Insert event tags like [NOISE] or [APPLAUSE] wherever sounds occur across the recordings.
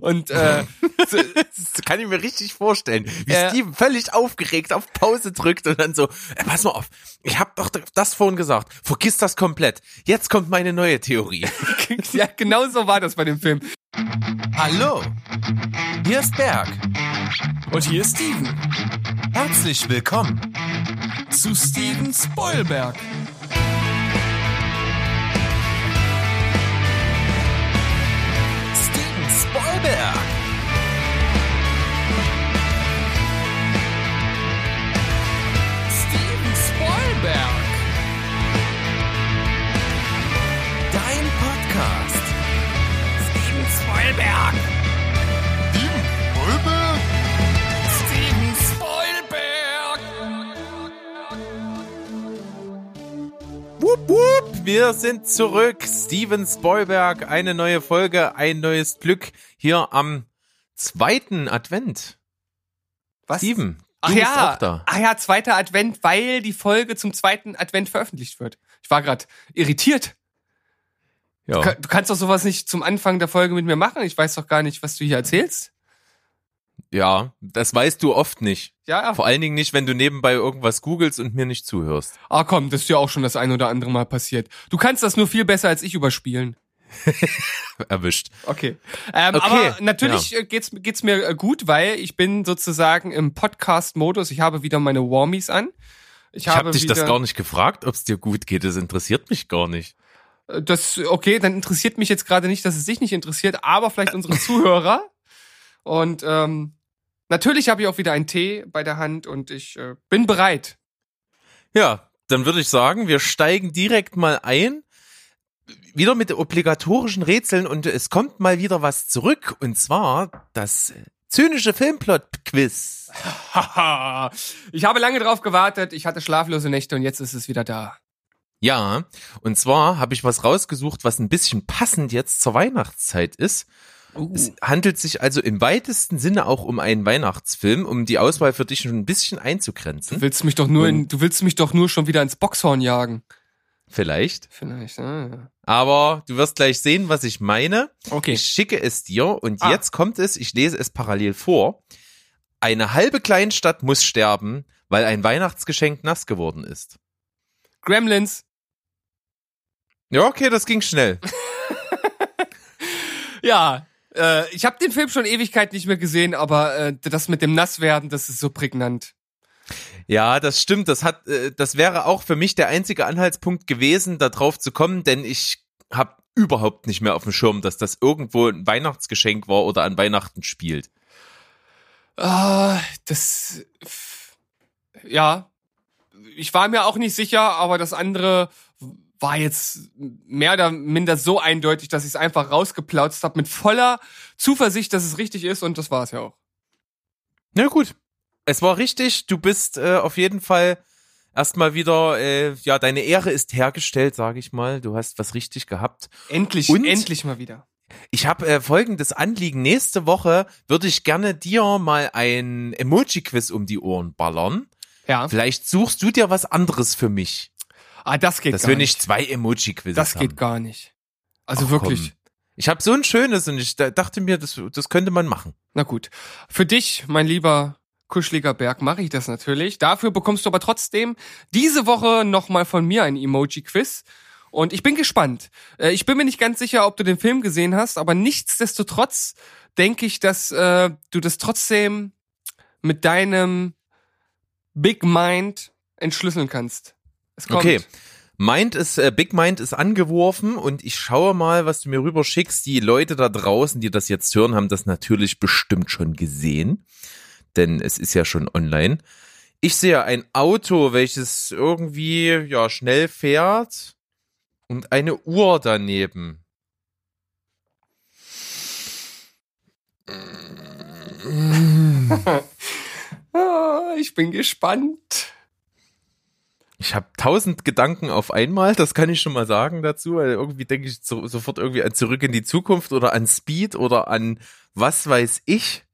Und äh, [LAUGHS] das kann ich mir richtig vorstellen, wie Äh. Steven völlig aufgeregt auf Pause drückt und dann so, äh, pass mal auf, ich hab doch das vorhin gesagt, vergiss das komplett. Jetzt kommt meine neue Theorie. [LAUGHS] ja, genau so war das bei dem Film. Hallo, hier ist Berg. Und hier ist Steven Herzlich willkommen. zu Steven Spoilberg. Steven Spoilberg. Steven Spoilberg. Dein Podcast. Steven Spoilberg. Steven Spoilberg. Steven Spoilberg. Wupp, wupp, wir sind zurück. Steven Spoilberg, eine neue Folge, ein neues Glück hier am zweiten Advent. Was? Steven, du Ach ja, ach ja, zweiter Advent, weil die Folge zum zweiten Advent veröffentlicht wird. Ich war gerade irritiert. Ja. Ka- Du kannst doch sowas nicht zum Anfang der Folge mit mir machen. Ich weiß doch gar nicht, was du hier erzählst. Ja, das weißt du oft nicht. Ja, Vor allen Dingen nicht, wenn du nebenbei irgendwas googelst und mir nicht zuhörst. ah komm, das ist ja auch schon das ein oder andere Mal passiert. Du kannst das nur viel besser als ich überspielen. [LAUGHS] Erwischt. Okay. Ähm, Okay, Aber natürlich äh, geht's, geht's mir äh, gut, weil ich bin sozusagen im Podcast-Modus. Ich habe wieder meine Warmies an. Ich, Ich habe habe dich das gar nicht gefragt, ob es dir gut geht. Das interessiert mich gar nicht. Äh, Das, okay, dann interessiert mich jetzt gerade nicht, dass es dich nicht interessiert, aber vielleicht unsere Zuhörer. Und ähm, natürlich habe ich auch wieder einen Tee bei der Hand und ich äh, bin bereit. Ja, dann würde ich sagen, wir steigen direkt mal ein. Wieder mit obligatorischen Rätseln und es kommt mal wieder was zurück und zwar das zynische Filmplot-Quiz. [LAUGHS] Ich habe lange drauf gewartet, ich hatte schlaflose Nächte und jetzt ist es wieder da. Ja, und zwar habe ich was rausgesucht, was ein bisschen passend jetzt zur Weihnachtszeit ist. Es handelt sich also im weitesten Sinne auch um einen Weihnachtsfilm, um die Auswahl für dich schon ein bisschen Du einzugrenzen. willst mich doch nur in, du willst mich doch nur schon wieder ins Boxhorn jagen. Vielleicht. Vielleicht. Ah. Aber du wirst gleich sehen, was ich meine. Okay. Ich schicke es dir und Ah. jetzt kommt es, ich lese es parallel vor. Eine halbe Kleinstadt muss sterben, weil ein Weihnachtsgeschenk nass geworden ist. Gremlins. Ja, okay, das ging schnell. [LAUGHS] Ja, äh, ich habe den Film schon Ewigkeit nicht mehr gesehen, aber äh, das mit dem Nasswerden, das ist so prägnant. Ja, das stimmt. Das hat, äh, das wäre auch für mich der einzige Anhaltspunkt gewesen, da drauf zu kommen, denn ich habe überhaupt nicht mehr auf dem Schirm, dass das irgendwo ein Weihnachtsgeschenk war oder an Weihnachten spielt. Ah, das. Ja. Ich war mir auch nicht sicher, aber das andere war jetzt mehr oder minder so eindeutig, dass ich es einfach rausgeplautzt habe mit voller Zuversicht, dass es richtig ist und das war es ja auch. Na gut. Es war richtig. Du bist äh, auf jeden Fall erstmal wieder, äh, ja, deine Ehre ist hergestellt, sage ich mal. Du hast was richtig gehabt. Endlich, Und? endlich mal wieder. Ich habe äh, folgendes Anliegen. Nächste Woche würde ich gerne dir mal ein Emoji-Quiz um die Ohren ballern. Ja. Vielleicht suchst du dir was anderes für mich. Ah, das geht Dass gar nicht. nicht zwei Emoji-Quizzes Das haben. geht gar nicht. Also Ach, wirklich. komm. Ich habe so ein schönes und ich da- dachte mir, das, das könnte man machen. Na gut. Für dich, mein lieber kuscheliger Berg, mache ich das natürlich. Dafür bekommst du aber trotzdem diese Woche nochmal von mir ein Emoji-Quiz. Und ich bin gespannt. Äh, Ich bin mir nicht ganz sicher, ob du den Film gesehen hast, aber nichtsdestotrotz denke ich, dass äh, du das trotzdem mit deinem Big Mind entschlüsseln kannst. Es kommt. Okay. Mind ist, äh, Big Mind ist angeworfen und ich schaue mal, was du mir rüber schickst. Die Leute da draußen, die das jetzt hören, haben das natürlich bestimmt schon gesehen. Denn es ist ja schon online. Ich sehe ein Auto, welches irgendwie, ja, schnell fährt und eine Uhr daneben. [LAUGHS] Ah, ich bin gespannt. Ich habe tausend Gedanken auf einmal, das kann ich schon mal sagen dazu. Weil irgendwie denke ich so, sofort irgendwie an Zurück in die Zukunft oder an Speed oder an was weiß ich.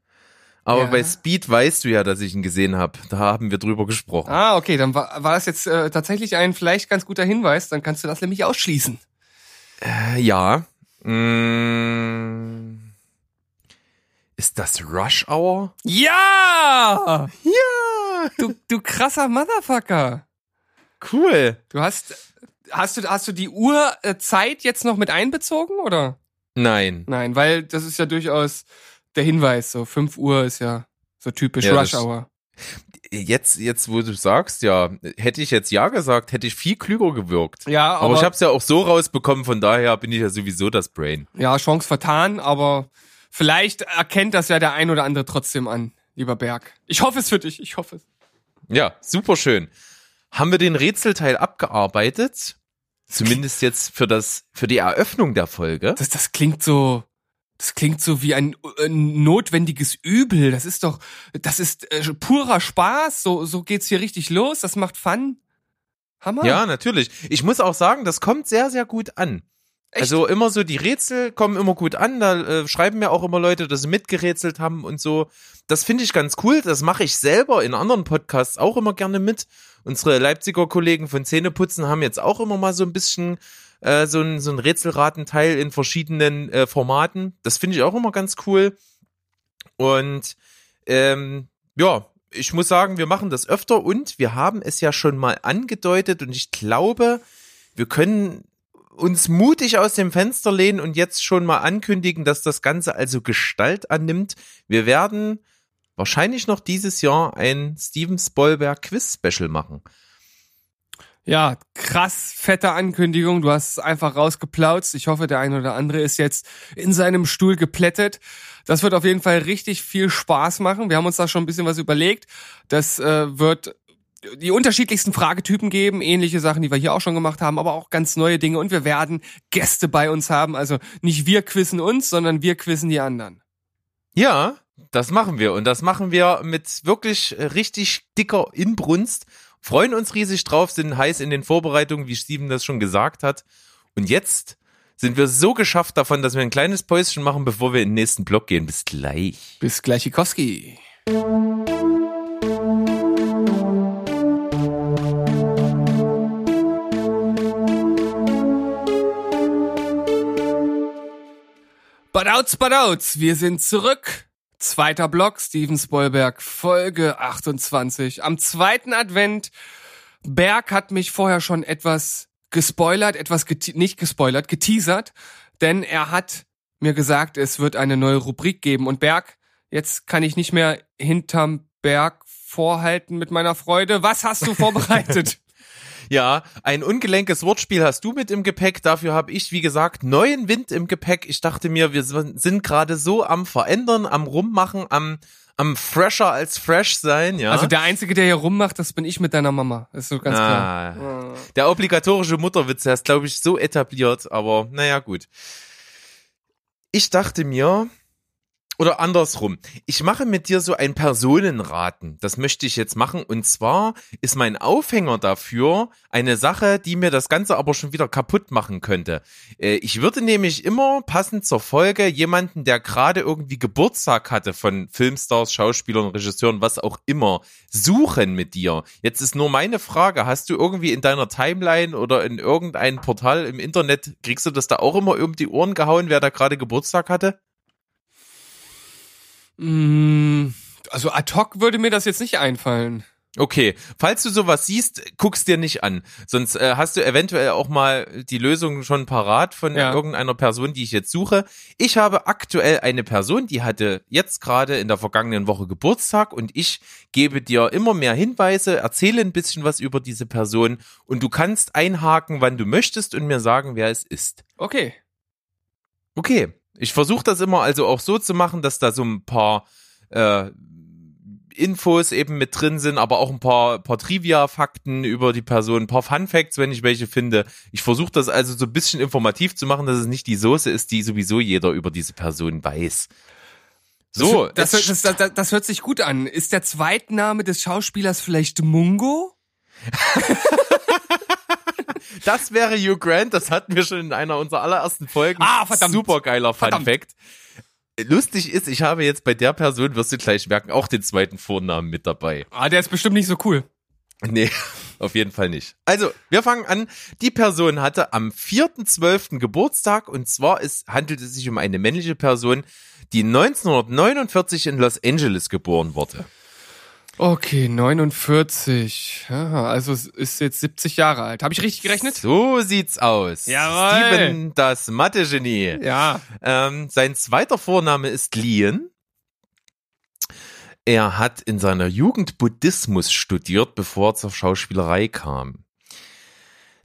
Aber Ja. bei Speed weißt du ja, dass ich ihn gesehen habe. Da haben wir drüber gesprochen. Ah, okay, dann war, war das jetzt äh, tatsächlich ein vielleicht ganz guter Hinweis. Dann kannst du das nämlich ausschließen. Äh, ja. Mm. Ist das Rush Hour? Ja! Ja! Du, du krasser Motherfucker. Cool. Du hast, hast du, hast du die Uhrzeit jetzt noch mit einbezogen, oder? Nein. Nein, weil das ist ja durchaus der Hinweis, so 5 Uhr ist ja so typisch Ja, Rush Hour. Jetzt, jetzt, wo du sagst, ja, hätte ich jetzt ja gesagt, hätte ich viel klüger gewirkt. Ja, Aber, aber, ich habe es ja auch so rausbekommen, von daher bin ich ja sowieso das Brain. ja, Chance vertan, aber vielleicht erkennt das ja der ein oder andere trotzdem an, lieber Berg. Ich hoffe es für dich, ich hoffe es. Ja, super schön. Haben wir den Rätselteil abgearbeitet? Zumindest jetzt für das, für die Eröffnung der Folge. Das, das klingt so, das klingt so wie ein, äh, notwendiges Übel. Das ist doch, das ist äh, purer Spaß. So, so geht's hier richtig los. Das macht Fun. Hammer. Ja, natürlich. Ich muss auch sagen, das kommt sehr, sehr gut an. Echt? Also immer so die Rätsel kommen immer gut an. Da äh, schreiben mir auch immer Leute, dass sie mitgerätselt haben und so. Das finde ich ganz cool. Das mache ich selber in anderen Podcasts auch immer gerne mit. Unsere Leipziger Kollegen von Zähneputzen haben jetzt auch immer mal so ein bisschen äh, so ein, so ein Rätselratenteil in verschiedenen äh, Formaten. Das finde ich auch immer ganz cool. Und ähm, ja, ich muss sagen, wir machen das öfter und wir haben es ja schon mal angedeutet und ich glaube, wir können uns mutig aus dem Fenster lehnen und jetzt schon mal ankündigen, dass das Ganze also Gestalt annimmt. Wir werden wahrscheinlich noch dieses Jahr ein Steven Spielberg Quiz Special machen. Ja, krass fette Ankündigung. Du hast es einfach rausgeplautzt. Ich hoffe, der eine oder andere ist jetzt in seinem Stuhl geplättet. Das wird auf jeden Fall richtig viel Spaß machen. Wir haben uns da schon ein bisschen was überlegt. Das äh, wird die unterschiedlichsten Fragetypen geben, ähnliche Sachen, die wir hier auch schon gemacht haben, aber auch ganz neue Dinge. Und wir werden Gäste bei uns haben. Also nicht wir quizzen uns, sondern wir quizzen die anderen. Ja, das machen wir und das machen wir mit wirklich äh, richtig dicker Inbrunst. Freuen uns riesig drauf, sind heiß in den Vorbereitungen, wie Steven das schon gesagt hat. Und jetzt sind wir so geschafft davon, dass wir ein kleines Päuschen machen, bevor wir in den nächsten Block gehen. Bis gleich. Bis gleich, Ikowski. Badouts, Badouts, wir sind zurück. Zweiter Block, Steven Spoilberg, Folge 28. Am zweiten Advent. Berg hat mich vorher schon etwas gespoilert, etwas gete nicht gespoilert, geteasert, denn er hat mir gesagt, es wird eine neue Rubrik geben. Und Berg, jetzt kann ich nicht mehr hinterm Berg vorhalten mit meiner Freude. Was hast du [LAUGHS] vorbereitet? Ja, ein ungelenkes Wortspiel hast du mit im Gepäck. Dafür habe ich, wie gesagt, neuen Wind im Gepäck. Ich dachte mir, wir sind gerade so am Verändern, am Rummachen, am, am fresher als fresh sein, ja. Also der Einzige, der hier rummacht, das bin ich mit deiner Mama. Das ist so ganz klar. Ah, der obligatorische Mutterwitz, der ist, glaube ich, so etabliert, aber naja, gut. Ich dachte mir, oder andersrum, ich mache mit dir so ein Personenraten. Das möchte ich jetzt machen. Und zwar ist mein Aufhänger dafür eine Sache, die mir das Ganze aber schon wieder kaputt machen könnte. Äh, Ich würde nämlich immer passend zur Folge jemanden, der gerade irgendwie Geburtstag hatte von Filmstars, Schauspielern, Regisseuren, was auch immer, suchen mit dir. Jetzt ist nur meine Frage, hast du irgendwie in deiner Timeline oder in irgendein Portal im Internet, kriegst du das da auch immer um die Ohren gehauen, wer da gerade Geburtstag hatte? Mm, Also ad hoc würde mir das jetzt nicht einfallen. Okay, falls du sowas siehst, guck's dir nicht an. Sonst äh, hast du eventuell auch mal die Lösung schon parat von Ja. irgendeiner Person, die ich jetzt suche. Ich habe aktuell eine Person, die hatte jetzt gerade in der vergangenen Woche Geburtstag und ich gebe dir immer mehr Hinweise, erzähle ein bisschen was über diese Person und du kannst einhaken, wann du möchtest und mir sagen, wer es ist. Okay. Okay, ich versuche das immer also auch so zu machen, dass da so ein paar äh, Infos eben mit drin sind, aber auch ein paar, paar Trivia-Fakten über die Person, ein paar Fun-Facts, wenn ich welche finde. Ich versuche das also so ein bisschen informativ zu machen, dass es nicht die Soße ist, die sowieso jeder über diese Person weiß. So, das, jetzt- das, das, das, das hört sich gut an. Ist der Zweitname des Schauspielers vielleicht Mungo? [LAUGHS] das wäre Hugh Grant, das hatten wir schon in einer unserer allerersten Folgen. Ah, verdammt. Super geiler Verdammt. Fun-Fact. Lustig ist, ich habe jetzt bei der Person, wirst du gleich merken, auch den zweiten Vornamen mit dabei. Ah, der ist bestimmt nicht so cool. Nee, [LAUGHS] Auf jeden Fall nicht. Also, wir fangen an. Die Person hatte am 4.12. Geburtstag und zwar ist, handelt es sich um eine männliche Person, die 1949 in Los Angeles geboren wurde. Okay, 49. Ja, also ist jetzt 70 Jahre alt. Habe ich richtig gerechnet? So sieht's aus. Jawohl. Steven, das Mathe-Genie. Ja. Ähm, sein zweiter Vorname ist Lian. Er hat in seiner Jugend Buddhismus studiert, bevor er zur Schauspielerei kam.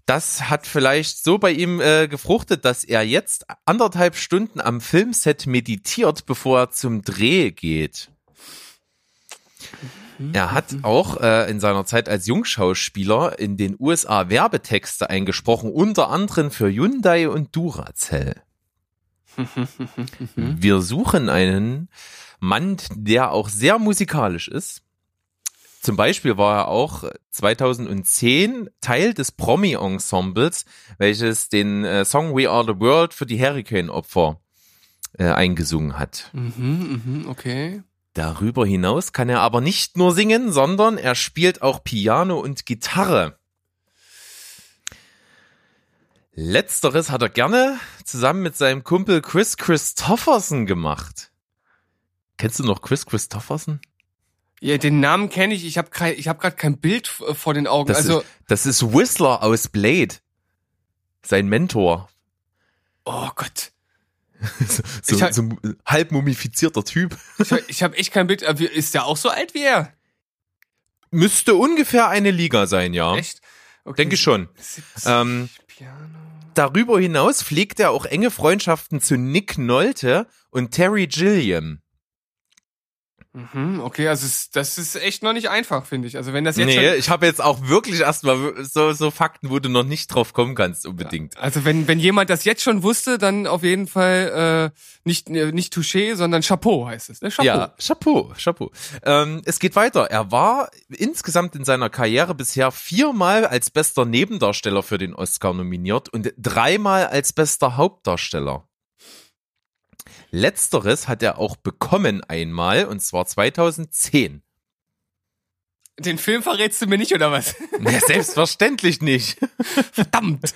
Das hat vielleicht so bei ihm äh, gefruchtet, dass er jetzt anderthalb Stunden am Filmset meditiert, bevor er zum Dreh geht. Er hat auch äh, in seiner Zeit als Jungschauspieler in den USA Werbetexte eingesprochen, unter anderem für Hyundai und Duracell. [LAUGHS] Wir suchen einen Mann, der auch sehr musikalisch ist. Zum Beispiel war er auch 2010 Teil des Promi-Ensembles, welches den äh, Song We Are the World für die Hurricane-Opfer äh, eingesungen hat. Mhm, mhm, okay. Darüber hinaus kann er aber nicht nur singen, sondern er spielt auch Piano und Gitarre. Letzteres hat er gerne zusammen mit seinem Kumpel Chris Christofferson gemacht. Kennst du noch Chris Christofferson? Ja, den Namen kenne ich. Ich habe ich habe gerade kein Bild f- vor den Augen. Das, also, ist, das ist Whistler aus Blade. Sein Mentor. oh Gott. [LAUGHS] So, Ich hab- so ein halb mumifizierter Typ. Ich, hab- habe echt kein Bild. Ist der auch so alt wie er? Müsste ungefähr eine Liga sein, ja. Echt? Okay. Denke schon. 70 Ähm. Darüber hinaus pflegt er auch enge Freundschaften zu Nick Nolte und Terry Gilliam. Mhm, okay, also das ist echt noch nicht einfach, finde ich. Also wenn das jetzt Nee, ich habe jetzt auch wirklich erstmal so, so Fakten, wo du noch nicht drauf kommen kannst unbedingt. also wenn wenn jemand das jetzt schon wusste, dann auf jeden Fall äh, nicht äh, nicht Touché, sondern Chapeau heißt es. Ne? Chapeau. Ja, Chapeau, Chapeau. Ähm, es geht weiter. Er war insgesamt in seiner Karriere bisher viermal als bester Nebendarsteller für den Oscar nominiert und dreimal als bester Hauptdarsteller. Letzteres hat er auch bekommen einmal, und zwar 2010. Den Film verrätst du mir nicht oder was? [LAUGHS] Ja, selbstverständlich nicht. Verdammt.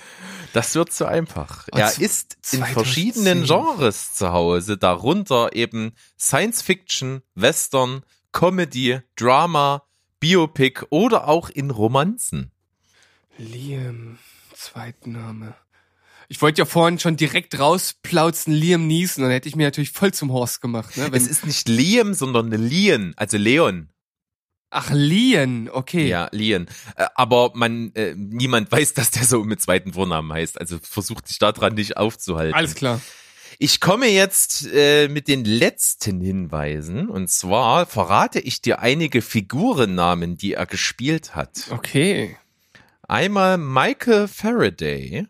Das wird zu einfach. Und Er z- ist in 2010. verschiedenen Genres zu Hause, darunter eben Science Fiction, Western, Comedy, Drama, Biopic oder auch in Romanzen. Liam, Zweitname. Ich wollte ja vorhin schon direkt rausplauzen, Liam Neeson, dann hätte ich mir natürlich voll zum Horst gemacht. Ne? Es ist nicht Liam, sondern Lian, also Leon. ach, Lian, okay. Ja, Lian. Äh, Aber man, äh, niemand weiß, dass der so mit zweiten Vornamen heißt. Also versucht sich daran nicht aufzuhalten. Alles klar. Ich komme jetzt äh, mit den letzten Hinweisen. Und zwar verrate ich dir einige Figurennamen, die er gespielt hat. Okay. Einmal Michael Faraday,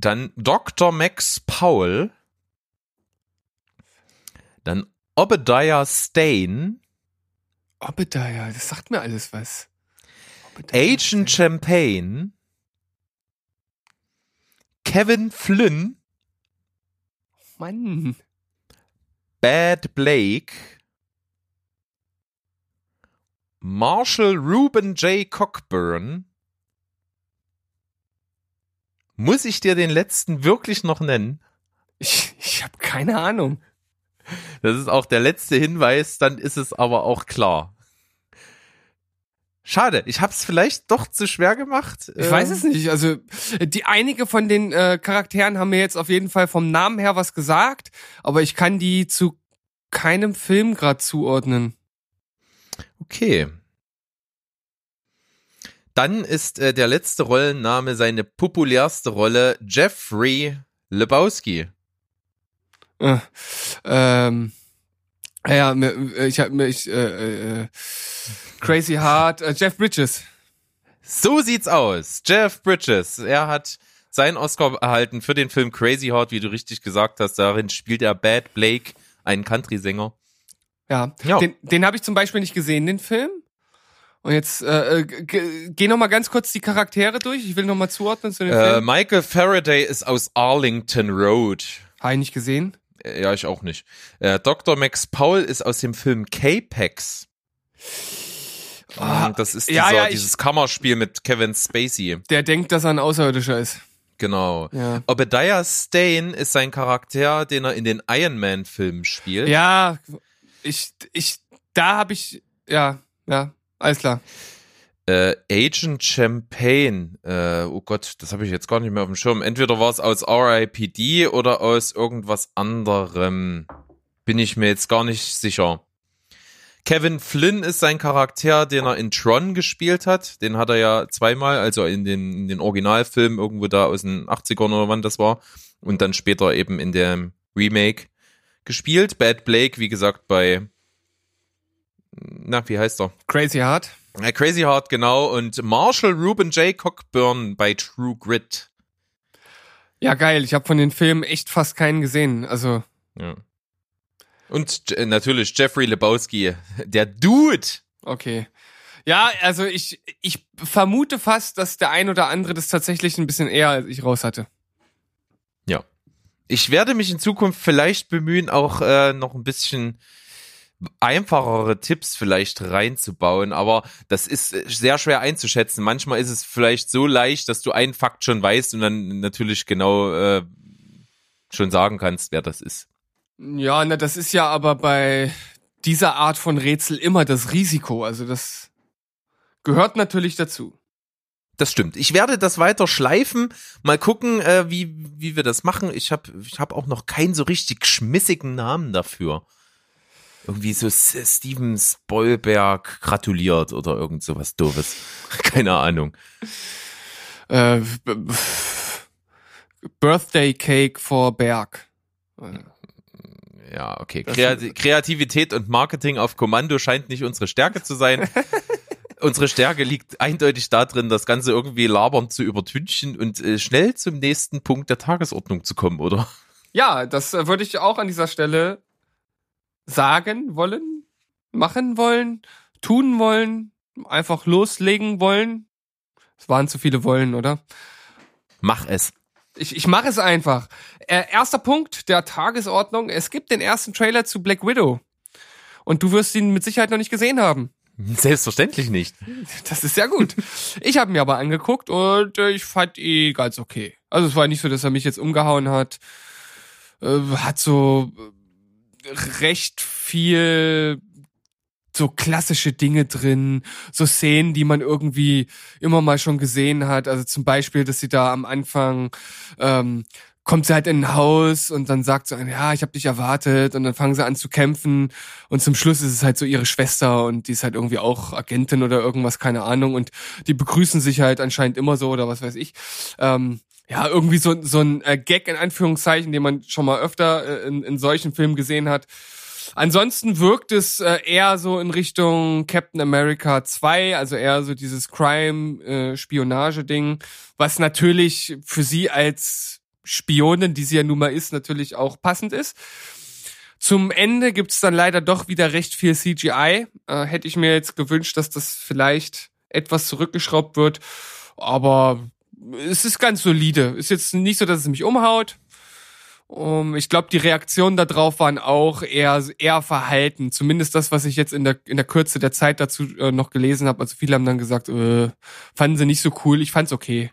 dann Dr. Max Powell, dann Obadiah Stane, Obadiah, das sagt mir alles was. Obadiah. Agent Champagne, Kevin Flynn, Mann. Bad Blake, Marshall Ruben J. Cockburn. Muss ich dir den letzten wirklich noch nennen? Ich, ich habe keine Ahnung. Das ist auch der letzte Hinweis, dann ist es aber auch klar. Schade, ich hab's vielleicht doch zu schwer gemacht. Ich weiß es nicht. Also die einige von den äh, Charakteren haben mir jetzt auf jeden Fall vom Namen her was gesagt, aber ich kann die zu keinem Film gerade zuordnen. Okay. Dann ist äh, der letzte Rollenname seine populärste Rolle Jeffrey Lebowski. Äh, ähm, ja, ich habe mir ich, äh, äh, Crazy Heart, äh, Jeff Bridges. So sieht's aus. Jeff Bridges. Er hat seinen Oscar erhalten für den Film Crazy Heart, wie du richtig gesagt hast. Darin spielt er Bad Blake, einen Country-Sänger. Ja, Ja. den, den habe ich zum Beispiel nicht gesehen, den Film. Und jetzt äh, äh, geh noch mal ganz kurz die Charaktere durch. Ich will noch mal zuordnen zu den Äh, Film. Michael Faraday ist aus Arlington Road. Habe ich nicht gesehen. Äh, Ja, ich auch nicht. Äh, Dr. Max Paul ist aus dem Film K-Pax. das ist ja, dieser, ja, ich- dieses Kammerspiel mit Kevin Spacey. Der denkt, dass er ein Außerirdischer ist. Genau. Ja. Obadiah Stane ist sein Charakter, den er in den Iron Man Filmen spielt. Ja, ich, ich, da habe ich, ja, ja, alles klar. Äh, Agent Champagne, äh, oh Gott, das habe ich jetzt gar nicht mehr auf dem Schirm. Entweder war es aus R.I.P.D. oder aus irgendwas anderem. Bin ich mir jetzt gar nicht sicher. Kevin Flynn ist sein Charakter, den er in Tron gespielt hat. Den hat er ja zweimal, also in den, in den Originalfilmen irgendwo da aus den 80ern oder wann das war. Und dann später eben in dem Remake gespielt. Bad Blake, wie gesagt, bei, na, wie heißt er? Crazy Heart. Äh, Crazy Heart, genau. Und Marshall Ruben J. Cockburn bei True Grit. Ja, geil. Ich habe von den Filmen echt fast keinen gesehen. Also, Ja. Und äh, natürlich Jeffrey Lebowski, der Dude. okay. Ja, also ich, ich vermute fast, dass der ein oder andere das tatsächlich ein bisschen eher als ich raus hatte. Ja. Ich werde mich in Zukunft vielleicht bemühen, auch äh, noch ein bisschen einfachere Tipps vielleicht reinzubauen, aber das ist äh, sehr schwer einzuschätzen. Manchmal ist es vielleicht so leicht, dass du einen Fakt schon weißt und dann natürlich genau äh, schon sagen kannst, wer das ist. Ja, na, das ist ja aber bei dieser Art von Rätsel immer das Risiko. Also das gehört natürlich dazu. Das stimmt. Ich werde das weiter schleifen. Mal gucken, äh, wie, wie wir das machen. Ich habe ich hab auch noch keinen so richtig schmissigen Namen dafür. Irgendwie so Steven Spoilberg gratuliert oder irgend sowas doofes. [LAUGHS] Keine Ahnung. Äh, Birthday Cake for Berg. Ja, okay. Kreati Kreativität und Marketing auf Kommando scheint nicht unsere Stärke zu sein. [LAUGHS] unsere Stärke liegt eindeutig darin, das Ganze irgendwie labern zu übertünchen und äh, schnell zum nächsten Punkt der Tagesordnung zu kommen, oder? Ja, das äh, würde ich auch an dieser Stelle sagen wollen, machen wollen, tun wollen, einfach loslegen wollen. Es waren zu viele wollen, oder? Mach es. Ich, ich mache es einfach. Äh, erster Punkt der Tagesordnung. Es gibt den ersten Trailer zu Black Widow. Und du wirst ihn mit Sicherheit noch nicht gesehen haben. Selbstverständlich nicht. Das ist sehr gut. ich habe mir aber angeguckt und äh, ich fand ihn ganz okay. Also es war nicht so, dass er mich jetzt umgehauen hat. Äh, hat so recht viel so klassische Dinge drin, so Szenen, die man irgendwie immer mal schon gesehen hat. Also zum Beispiel, dass sie da am Anfang ähm, kommt sie halt in ein Haus und dann sagt sie, ja, ich habe dich erwartet und dann fangen sie an zu kämpfen und zum Schluss ist es halt so ihre Schwester und die ist halt irgendwie auch Agentin oder irgendwas, keine Ahnung und die begrüßen sich halt anscheinend immer so oder was weiß ich. Ähm, ja, irgendwie so, so ein äh, Gag in Anführungszeichen, den man schon mal öfter äh, in, in solchen Filmen gesehen hat. Ansonsten wirkt es äh, eher so in Richtung Captain America 2, also eher so dieses Crime-Spionage-Ding, was natürlich für sie als Spionin, die sie ja nun mal ist, natürlich auch passend ist. Zum Ende gibt's dann leider doch wieder recht viel CGI. Äh, hätte ich mir jetzt gewünscht, dass das vielleicht etwas zurückgeschraubt wird. Aber es ist ganz solide. Ist jetzt nicht so, dass es mich umhaut. Um, ich glaube, die Reaktionen darauf waren auch eher eher verhalten. Zumindest das, was ich jetzt in der in der Kürze der Zeit dazu äh, noch gelesen habe. Also viele haben dann gesagt, äh, fanden sie nicht so cool. Ich fand's okay.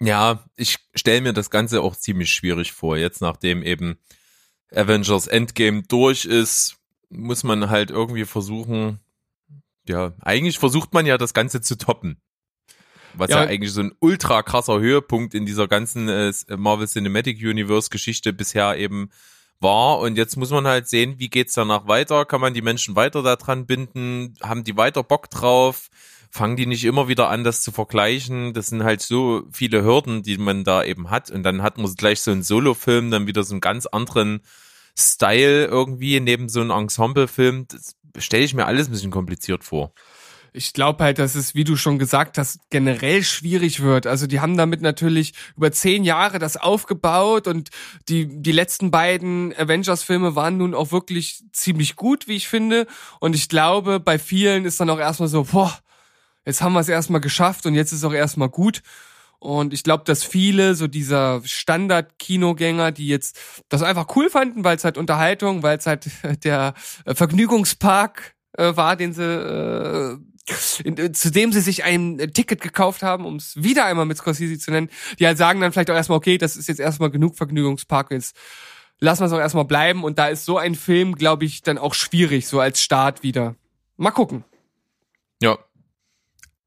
Ja, ich stelle mir das Ganze auch ziemlich schwierig vor. Jetzt nachdem eben Avengers Endgame durch ist, muss man halt irgendwie versuchen, ja, eigentlich versucht man ja das Ganze zu toppen. Was ja, Ja. eigentlich so ein ultra krasser Höhepunkt in dieser ganzen äh, Marvel Cinematic Universe Geschichte bisher eben war. Und jetzt muss man halt sehen, wie geht's danach weiter? Kann man die Menschen weiter daran binden? Haben die weiter Bock drauf? Fangen die nicht immer wieder an, das zu vergleichen? Das sind halt so viele Hürden, die man da eben hat. Und dann hat man gleich so einen Solo-Film, dann wieder so einen ganz anderen Style irgendwie neben so einem Ensemble-Film. Das stelle ich mir alles ein bisschen kompliziert vor. Ich glaube halt, dass es, wie du schon gesagt hast, generell schwierig wird. Also die haben damit natürlich über zehn Jahre das aufgebaut und die, die letzten beiden Avengers-Filme waren nun auch wirklich ziemlich gut, wie ich finde. Und ich glaube, bei vielen ist dann auch erstmal so, boah, jetzt haben wir es erstmal geschafft und jetzt ist auch erstmal gut. Und ich glaube, dass viele so dieser Standard-Kinogänger, die jetzt das einfach cool fanden, weil es halt Unterhaltung, weil es halt [LAUGHS] der Vergnügungspark äh, war, den sie äh, äh, zu dem sie sich ein äh, Ticket gekauft haben, um es wieder einmal mit Scorsese zu nennen, die halt sagen dann vielleicht auch erstmal, okay, das ist jetzt erstmal genug Vergnügungspark, jetzt lassen wir es auch erstmal bleiben. Und da ist so ein Film, glaube ich, dann auch schwierig, so als Start wieder. Mal gucken. Ja.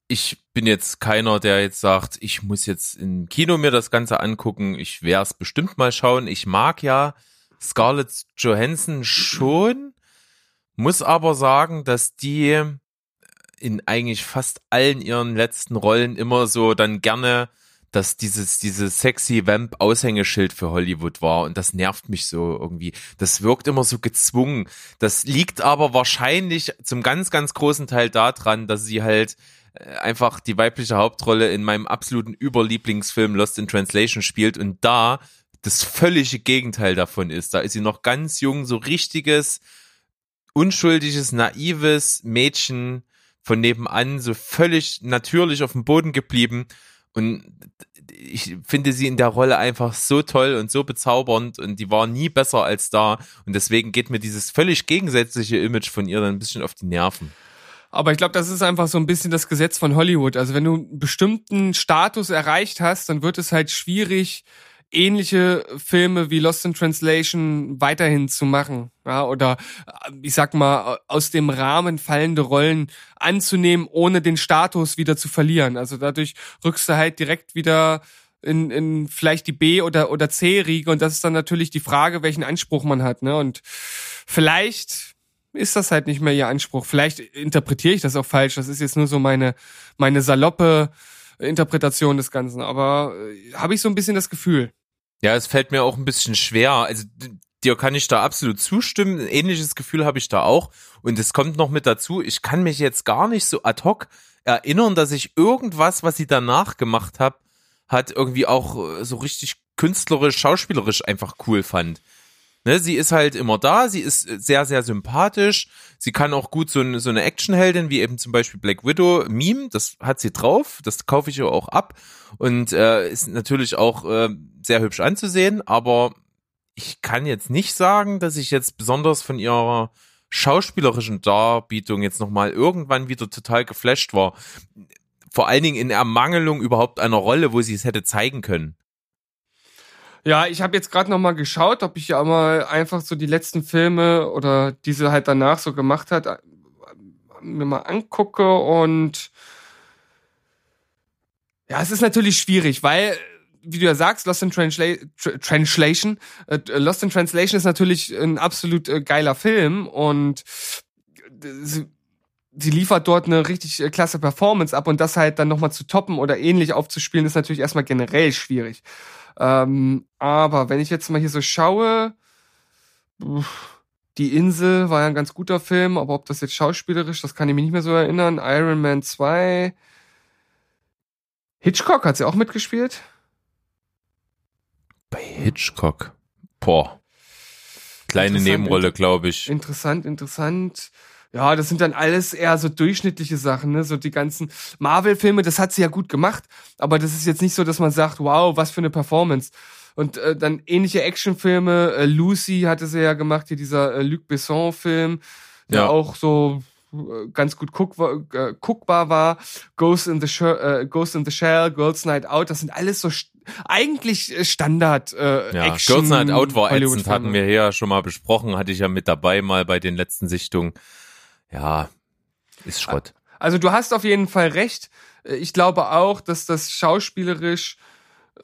Ich bin jetzt keiner, der jetzt sagt, ich muss jetzt im Kino mir das Ganze angucken. Ich werde es bestimmt mal schauen. Ich mag ja Scarlett Johansson schon, muss aber sagen, dass die in eigentlich fast allen ihren letzten Rollen immer so dann gerne dass dieses, dieses sexy Vamp Aushängeschild für Hollywood war und das nervt mich so irgendwie. Das wirkt immer so gezwungen. Das liegt aber wahrscheinlich zum ganz, ganz großen Teil daran, dass sie halt äh, einfach die weibliche Hauptrolle in meinem absoluten Überlieblingsfilm Lost in Translation spielt und da das völlige Gegenteil davon ist. Da ist sie noch ganz jung, so richtiges, unschuldiges, naives Mädchen von nebenan, so völlig natürlich auf dem Boden geblieben und ich finde sie in der Rolle einfach so toll und so bezaubernd und die war nie besser als da. Und deswegen geht mir dieses völlig gegensätzliche Image von ihr dann ein bisschen auf die Nerven. Aber ich glaube, das ist einfach so ein bisschen das Gesetz von Hollywood. Also wenn du einen bestimmten Status erreicht hast, dann wird es halt schwierig, ähnliche Filme wie Lost in Translation weiterhin zu machen. Ja, oder äh, ich sag mal, aus dem Rahmen fallende Rollen anzunehmen, ohne den Status wieder zu verlieren. Also dadurch rückst du halt direkt wieder in, in vielleicht die B- oder, oder C-Riege und das ist dann natürlich die Frage, welchen Anspruch man hat. Ne? Und vielleicht ist das halt nicht mehr ihr Anspruch. Vielleicht interpretiere ich das auch falsch. Das ist jetzt nur so meine, meine saloppe Interpretation des Ganzen. Aber äh, habe ich so ein bisschen das Gefühl. Ja, es fällt mir auch ein bisschen schwer. Also dir kann ich da absolut zustimmen. Ein ähnliches Gefühl habe ich da auch. Und es kommt noch mit dazu, ich kann mich jetzt gar nicht so ad hoc erinnern, dass ich irgendwas, was sie danach gemacht hat, hat irgendwie auch äh, so richtig künstlerisch, schauspielerisch einfach cool fand. Ne, sie ist halt immer da, sie ist sehr, sehr sympathisch, sie kann auch gut so eine, so eine Actionheldin wie eben zum Beispiel Black Widow Meme, das hat sie drauf, das kaufe ich ihr auch ab. Und äh, ist natürlich auch äh, sehr hübsch anzusehen, aber ich kann jetzt nicht sagen, dass ich jetzt besonders von ihrer schauspielerischen Darbietung jetzt nochmal irgendwann wieder total geflasht war. Vor allen Dingen in Ermangelung überhaupt einer Rolle, wo sie es hätte zeigen können. Ja, ich habe jetzt gerade noch mal geschaut, ob ich ja mal einfach so die letzten Filme oder diese halt danach so gemacht hat, äh, mir mal angucke und ja, es ist natürlich schwierig, weil wie du ja sagst, Lost in Transla Tr Translation, äh, Lost in Translation ist natürlich ein absolut äh, geiler Film und sie, sie liefert dort eine richtig äh, klasse Performance ab und das halt dann nochmal zu toppen oder ähnlich aufzuspielen, ist natürlich erstmal generell schwierig. Ähm, aber wenn ich jetzt mal hier so schaue, die Insel war ja ein ganz guter Film, aber ob das jetzt schauspielerisch, das kann ich mich nicht mehr so erinnern. Iron Man 2. Hitchcock hat sie auch mitgespielt. Bei Hitchcock. Boah. Kleine Nebenrolle, glaube ich. Interessant, interessant. Ja, das sind dann alles eher so durchschnittliche Sachen, ne? So die ganzen Marvel-Filme, das hat sie ja gut gemacht, aber das ist jetzt nicht so, dass man sagt, wow, was für eine Performance. Und äh, dann ähnliche Actionfilme, äh, Lucy hatte sie ja gemacht, hier dieser äh, Luc Besson-Film, der Ja. auch so äh, ganz gut guck, äh, guckbar war. Ghost in the Shell, äh, Ghost in the Shell, Girls Night Out, das sind alles so eigentlich äh, Standard äh, Ja, Action. Girls Night Out war ätzend, hatten wir hier ja schon mal besprochen, hatte ich ja mit dabei mal bei den letzten Sichtungen. Ja, ist Schrott. Also du hast auf jeden Fall recht. Äh, Ich glaube auch, dass das schauspielerisch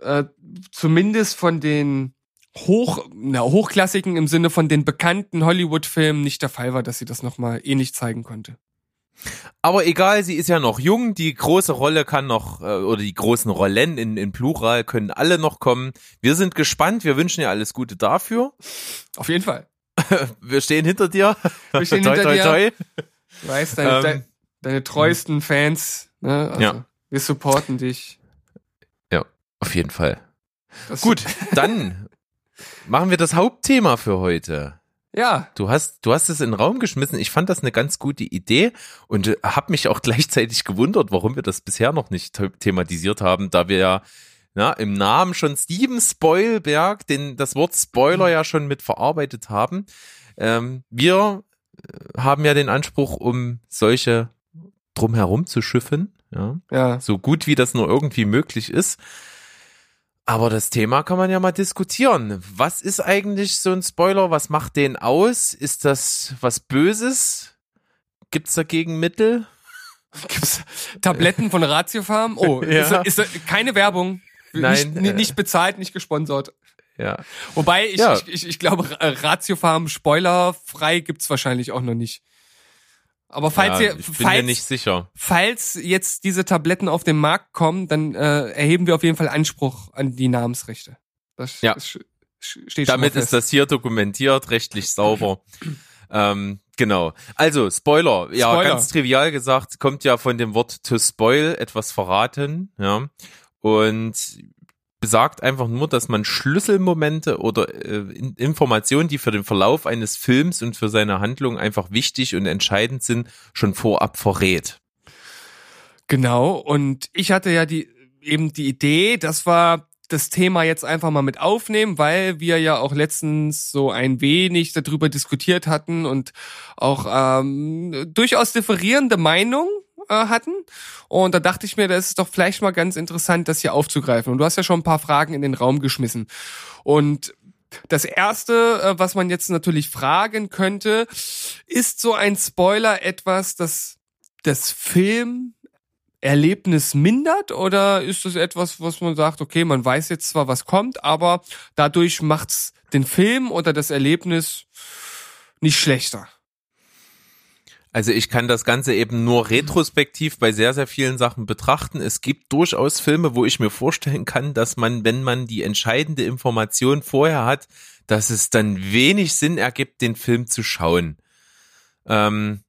äh, zumindest von den hoch, na, hochklassigen im Sinne von den bekannten Hollywood-Filmen nicht der Fall war, dass sie das nochmal ähnlich zeigen konnte. Aber egal, sie ist ja noch jung, die große Rolle kann noch, äh, oder die großen Rollen in, in Plural können alle noch kommen. Wir sind gespannt, wir wünschen ihr alles Gute dafür. Auf jeden Fall. [LAUGHS] Wir stehen hinter dir. Wir stehen [LAUGHS] toi, hinter toi, dir. toi. Du weißt, deine, Ähm, deine, deine treuesten Fans, ne? Also, Ja. Wir supporten dich. Ja, auf jeden Fall. Das, Gut, [LAUGHS] dann machen wir das Hauptthema für heute. Ja, Du hast, du hast es in den Raum geschmissen. Ich fand das eine ganz gute Idee und habe mich auch gleichzeitig gewundert, warum wir das bisher noch nicht the- thematisiert haben, da wir ja na, im Namen schon Steven Spoilberg, den, das Wort Spoiler ja schon mit verarbeitet haben. Ähm, wir äh, haben ja den Anspruch, um solche drum herum zu schiffen, ja, Ja. so gut wie das nur irgendwie möglich ist. Aber das Thema kann man ja mal diskutieren. Was ist eigentlich so ein Spoiler? Was macht den aus? Ist das was Böses? Gibt's dagegen Mittel? Gibt's Tabletten von Ratiofarm? Oh, [LAUGHS] Ja. ist, ist keine Werbung. Nein, nicht, äh. nicht bezahlt, nicht gesponsert. Ja. Wobei, ich, Ja. ich, ich, ich glaube, Ratiofarm spoilerfrei gibt's wahrscheinlich auch noch nicht. Aber falls ja, ihr, falls, mir nicht sicher. falls jetzt diese Tabletten auf den Markt kommen, dann äh, erheben wir auf jeden Fall Anspruch an die Namensrechte. Das, Ja. sch- steht Damit ist das hier dokumentiert, rechtlich sauber. ähm, genau. Also, Spoiler. Ja, Spoiler. ganz trivial gesagt, kommt ja von dem Wort to spoil, etwas verraten, ja. Und besagt einfach nur, dass man Schlüsselmomente oder äh, In- Informationen, die für den Verlauf eines Films und für seine Handlung einfach wichtig und entscheidend sind, schon vorab verrät. Genau, und ich hatte ja die eben die Idee, dass wir das Thema jetzt einfach mal mit aufnehmen, weil wir ja auch letztens so ein wenig darüber diskutiert hatten und auch ähm, durchaus differierende Meinungen äh, hatten. Und da dachte ich mir, das ist doch vielleicht mal ganz interessant, das hier aufzugreifen. Und du hast ja schon ein paar Fragen in den Raum geschmissen. Und das erste, äh, was man jetzt natürlich fragen könnte, ist so ein Spoiler etwas, das das Film Erlebnis mindert oder ist das etwas, was man sagt, okay, man weiß jetzt zwar, was kommt, aber dadurch macht's den Film oder das Erlebnis nicht schlechter? Also ich kann das Ganze eben nur retrospektiv bei sehr, sehr vielen Sachen betrachten. Es gibt durchaus Filme, wo ich mir vorstellen kann, dass man, wenn man die entscheidende Information vorher hat, dass es dann wenig Sinn ergibt, den Film zu schauen. Ähm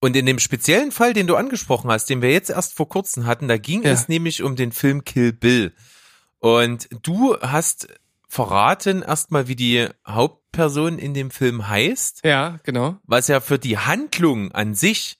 und in dem speziellen Fall, den du angesprochen hast, den wir jetzt erst vor kurzem hatten, da ging Ja. es nämlich um den Film Kill Bill. Und du hast verraten erstmal, wie die Hauptperson in dem Film heißt Ja, genau. was ja für die Handlung an sich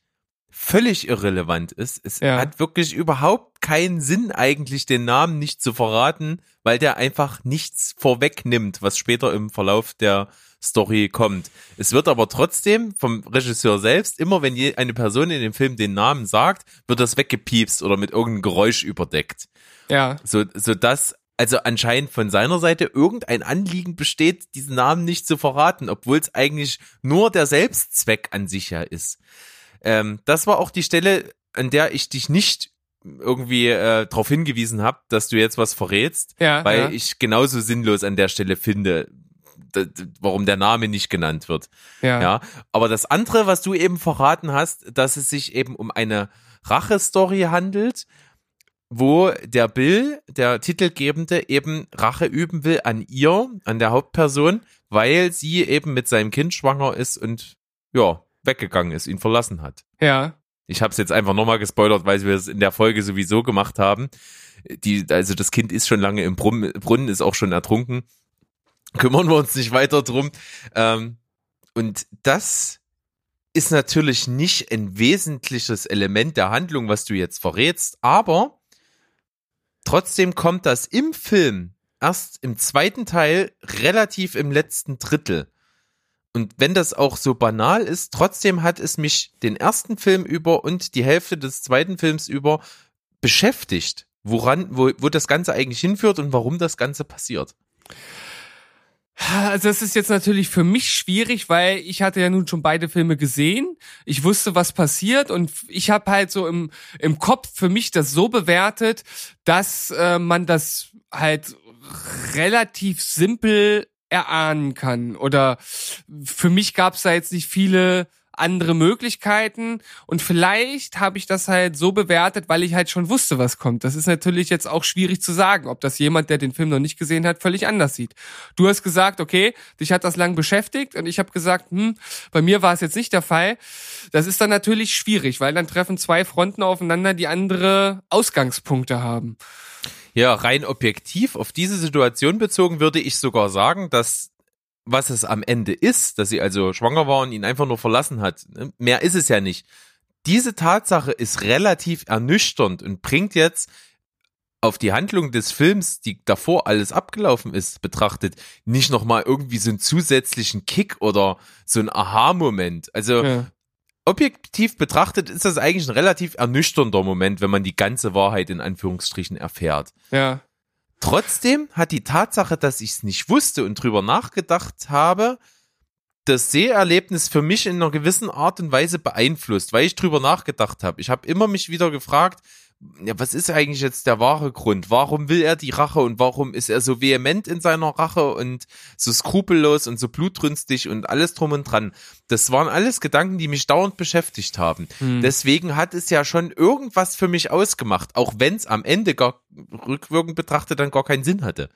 völlig irrelevant ist. Es Ja. hat wirklich überhaupt keinen Sinn, eigentlich den Namen nicht zu verraten, weil der einfach nichts vorwegnimmt, was später im Verlauf der Story kommt. Es wird aber trotzdem vom Regisseur selbst, immer wenn je eine Person in dem Film den Namen sagt, wird das weggepiepst oder mit irgendeinem Geräusch überdeckt. Ja, So, so dass also anscheinend von seiner Seite irgendein Anliegen besteht, diesen Namen nicht zu verraten, obwohl es eigentlich nur der Selbstzweck an sich ja ist. Ähm, das war auch die Stelle, an der ich dich nicht irgendwie äh, darauf hingewiesen habe, dass du jetzt was verrätst, ja, weil ja. ich genauso sinnlos an der Stelle finde, warum der Name nicht genannt wird. ja. Ja, aber das andere, was du eben verraten hast, dass es sich eben um eine Rache-Story handelt, wo der Bill, der Titelgebende, eben Rache üben will an ihr, an der Hauptperson, weil sie eben mit seinem Kind schwanger ist und ja, weggegangen ist, ihn verlassen hat. ja. Ich habe es jetzt einfach nochmal gespoilert, weil wir es in der Folge sowieso gemacht haben. Die, also das Kind ist schon lange im Brunnen, ist auch schon ertrunken. Kümmern wir uns nicht weiter drum. Ähm, und das ist natürlich nicht ein wesentliches Element der Handlung, was du jetzt verrätst, aber trotzdem kommt das im Film erst im zweiten Teil relativ im letzten Drittel. Und wenn das auch so banal ist, trotzdem hat es mich den ersten Film über und die Hälfte des zweiten Films über beschäftigt, woran, wo, wo das Ganze eigentlich hinführt und warum das Ganze passiert. Also das ist jetzt natürlich für mich schwierig, weil ich hatte ja nun schon beide Filme gesehen. Ich wusste, was passiert und ich habe halt so im, im Kopf für mich das so bewertet, dass äh, man das halt relativ simpel erahnen kann. Oder für mich gab es da jetzt nicht viele andere Möglichkeiten und vielleicht habe ich das halt so bewertet, weil ich halt schon wusste, was kommt. Das ist natürlich jetzt auch schwierig zu sagen, ob das jemand, der den Film noch nicht gesehen hat, völlig anders sieht. Du hast gesagt, okay, dich hat das lang beschäftigt und ich habe gesagt, hm, bei mir war es jetzt nicht der Fall. Das ist dann natürlich schwierig, weil dann treffen zwei Fronten aufeinander, die andere Ausgangspunkte haben. Ja, rein objektiv auf diese Situation bezogen würde ich sogar sagen, dass was es am Ende ist, dass sie also schwanger war und ihn einfach nur verlassen hat, ne, mehr ist es ja nicht. Diese Tatsache ist relativ ernüchternd und bringt jetzt auf die Handlung des Films, die davor alles abgelaufen ist, betrachtet, nicht nochmal irgendwie so einen zusätzlichen Kick oder so ein Aha-Moment. Also Ja. objektiv betrachtet ist das eigentlich ein relativ ernüchternder Moment, wenn man die ganze Wahrheit in Anführungsstrichen erfährt. Ja. Trotzdem hat die Tatsache, dass ich es nicht wusste und drüber nachgedacht habe, das Seherlebnis für mich in einer gewissen Art und Weise beeinflusst, weil ich drüber nachgedacht habe. Ich habe immer mich wieder gefragt, ja, was ist eigentlich jetzt der wahre Grund? Warum will er die Rache und warum ist er so vehement in seiner Rache und so skrupellos und so blutrünstig und alles drum und dran? Das waren alles Gedanken, die mich dauernd beschäftigt haben. Hm. Deswegen hat es ja schon irgendwas für mich ausgemacht, auch wenn es am Ende gar rückwirkend betrachtet dann gar keinen Sinn hatte.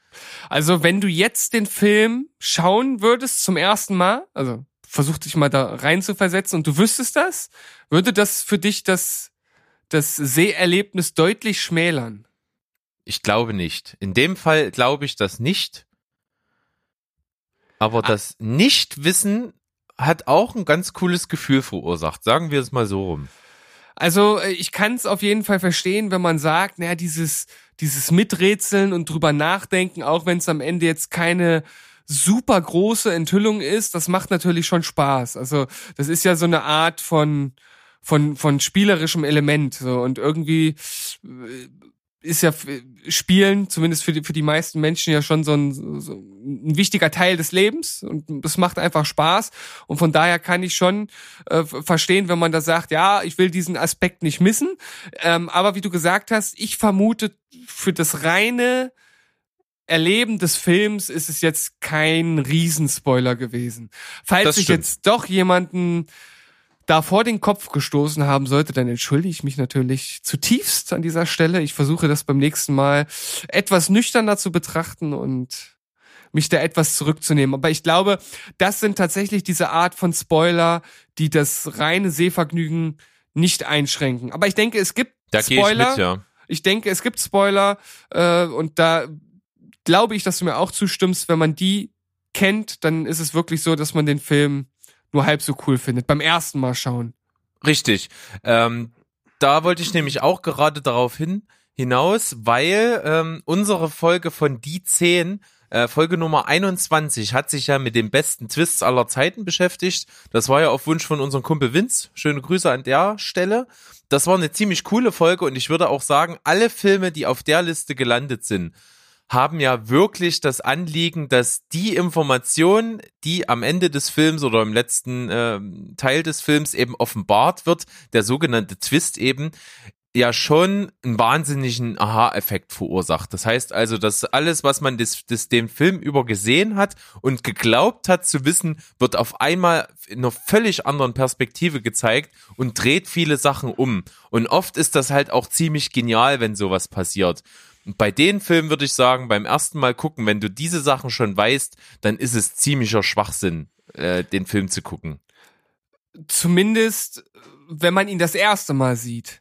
Also, wenn du jetzt den Film schauen würdest zum ersten Mal, also versuch dich mal da rein zu versetzen und du wüsstest das, würde das für dich das, das Seherlebnis deutlich schmälern? Ich glaube nicht. In dem Fall glaube ich das nicht. Aber das Nichtwissen hat auch ein ganz cooles Gefühl verursacht. Sagen wir es mal so rum. Also äh, ich kann es auf jeden Fall verstehen, wenn man sagt, naja, dieses, dieses Miträtseln und drüber nachdenken, auch wenn es am Ende jetzt keine super große Enthüllung ist, das macht natürlich schon Spaß. Also das ist ja so eine Art von von von spielerischem Element so und irgendwie äh, ist ja Spielen zumindest für die für die meisten Menschen ja schon so ein, so ein wichtiger Teil des Lebens und es macht einfach Spaß und von daher kann ich schon äh, verstehen, wenn man da sagt, ja, ich will diesen Aspekt nicht missen, ähm, aber wie du gesagt hast, ich vermute für das reine Erleben des Films ist es jetzt kein Riesenspoiler gewesen. Falls Das ich stimmt. jetzt doch jemanden da vor den Kopf gestoßen haben sollte, dann entschuldige ich mich natürlich zutiefst an dieser Stelle. Ich versuche das beim nächsten Mal etwas nüchterner zu betrachten und mich da etwas zurückzunehmen. Aber ich glaube, das sind tatsächlich diese Art von Spoiler, die das reine Sehvergnügen nicht einschränken. Aber ich denke, es gibt Da gehe ich Spoiler. mit, ja. Ich denke, es gibt Spoiler äh, und da glaube ich, dass du mir auch zustimmst, wenn man die kennt, dann ist es wirklich so, dass man den Film nur halb so cool findet. Beim ersten Mal schauen. Richtig. Ähm, da wollte ich nämlich auch gerade darauf hin hinaus, weil ähm, unsere Folge von Die 10, äh, Folge Nummer 21, hat sich ja mit den besten Twists aller Zeiten beschäftigt. Das war ja auf Wunsch von unserem Kumpel Vince. Schöne Grüße an der Stelle. Das war eine ziemlich coole Folge und ich würde auch sagen, alle Filme, die auf der Liste gelandet sind, haben ja wirklich das Anliegen, dass die Information, die am Ende des Films oder im letzten ähm, Teil des Films eben offenbart wird, der sogenannte Twist eben, ja schon einen wahnsinnigen Aha-Effekt verursacht. Das heißt also, dass alles, was man des, des, dem Film über gesehen hat und geglaubt hat zu wissen, wird auf einmal in einer völlig anderen Perspektive gezeigt und dreht viele Sachen um. Und oft ist das halt auch ziemlich genial, wenn sowas passiert. Bei den Filmen würde ich sagen, beim ersten Mal gucken, wenn du diese Sachen schon weißt, dann ist es ziemlicher Schwachsinn, äh, den Film zu gucken. Zumindest, wenn man ihn das erste Mal sieht.